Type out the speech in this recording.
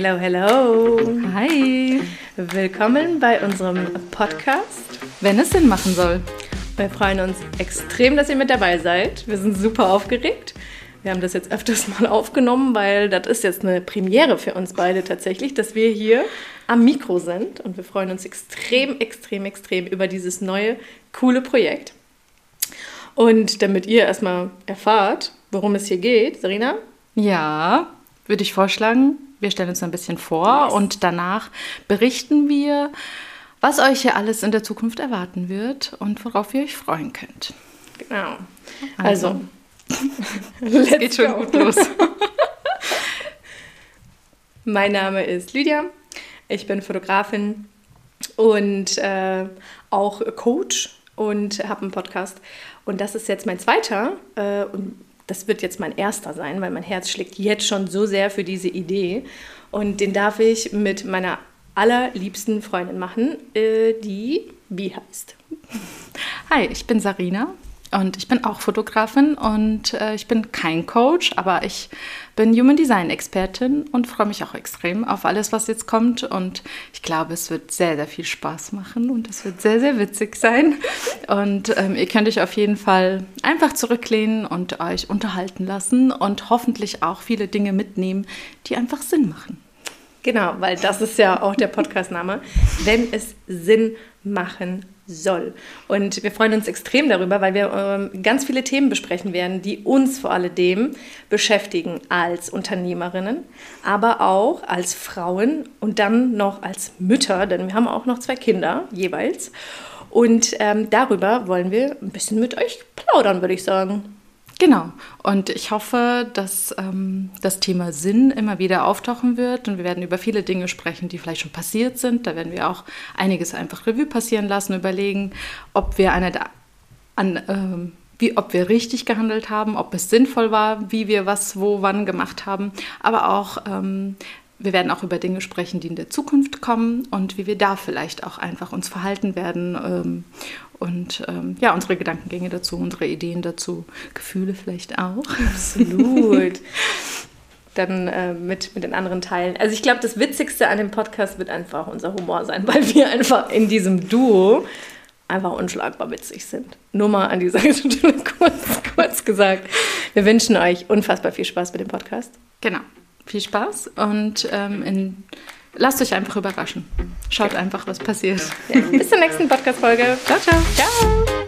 Hello, hello. Hi. Willkommen bei unserem Podcast. Wenn es Sinn machen soll. Wir freuen uns extrem, dass ihr mit dabei seid. Wir sind super aufgeregt. Wir haben das jetzt öfters mal aufgenommen, weil das ist jetzt eine Premiere für uns beide tatsächlich, dass wir hier am Mikro sind. Und wir freuen uns extrem, extrem, extrem über dieses neue, coole Projekt. Und damit ihr erstmal erfahrt, worum es hier geht, Sarina? Ja, würde ich vorschlagen, wir stellen uns ein bisschen vor yes. und danach berichten wir, was euch hier alles in der Zukunft erwarten wird und worauf ihr euch freuen könnt. Genau. Also, also es geht schon go. gut los. mein Name ist Lydia. Ich bin Fotografin und äh, auch Coach und habe einen Podcast. Und das ist jetzt mein zweiter. Äh, und das wird jetzt mein erster sein, weil mein Herz schlägt jetzt schon so sehr für diese Idee. Und den darf ich mit meiner allerliebsten Freundin machen, äh, die Bi heißt. Hi, ich bin Sarina und ich bin auch Fotografin und äh, ich bin kein Coach, aber ich bin Human Design Expertin und freue mich auch extrem auf alles, was jetzt kommt. Und ich glaube, es wird sehr, sehr viel Spaß machen und es wird sehr, sehr witzig sein. Und ähm, ihr könnt euch auf jeden Fall einfach zurücklehnen und euch unterhalten lassen und hoffentlich auch viele Dinge mitnehmen, die einfach Sinn machen. Genau, weil das ist ja auch der Podcastname. Wenn es Sinn machen soll. Und wir freuen uns extrem darüber, weil wir ähm, ganz viele Themen besprechen werden, die uns vor alledem beschäftigen als Unternehmerinnen, aber auch als Frauen und dann noch als Mütter, denn wir haben auch noch zwei Kinder jeweils. Und ähm, darüber wollen wir ein bisschen mit euch plaudern, würde ich sagen. Genau. Und ich hoffe, dass ähm, das Thema Sinn immer wieder auftauchen wird. Und wir werden über viele Dinge sprechen, die vielleicht schon passiert sind. Da werden wir auch einiges einfach Revue passieren lassen, überlegen, ob wir eine an, ähm, wie, ob wir richtig gehandelt haben, ob es sinnvoll war, wie wir was, wo, wann gemacht haben, aber auch ähm, wir werden auch über Dinge sprechen, die in der Zukunft kommen und wie wir da vielleicht auch einfach uns verhalten werden ähm, und ähm, ja, unsere Gedankengänge dazu, unsere Ideen dazu, Gefühle vielleicht auch. Absolut. Dann äh, mit, mit den anderen Teilen. Also ich glaube, das Witzigste an dem Podcast wird einfach unser Humor sein, weil wir einfach in diesem Duo einfach unschlagbar witzig sind. Nur mal an dieser Stelle kurz, kurz gesagt. Wir wünschen euch unfassbar viel Spaß mit dem Podcast. Genau viel Spaß und ähm, in, lasst euch einfach überraschen. Schaut einfach, was passiert. Ja, bis zur nächsten Podcast-Folge. Ciao, ciao. Ciao.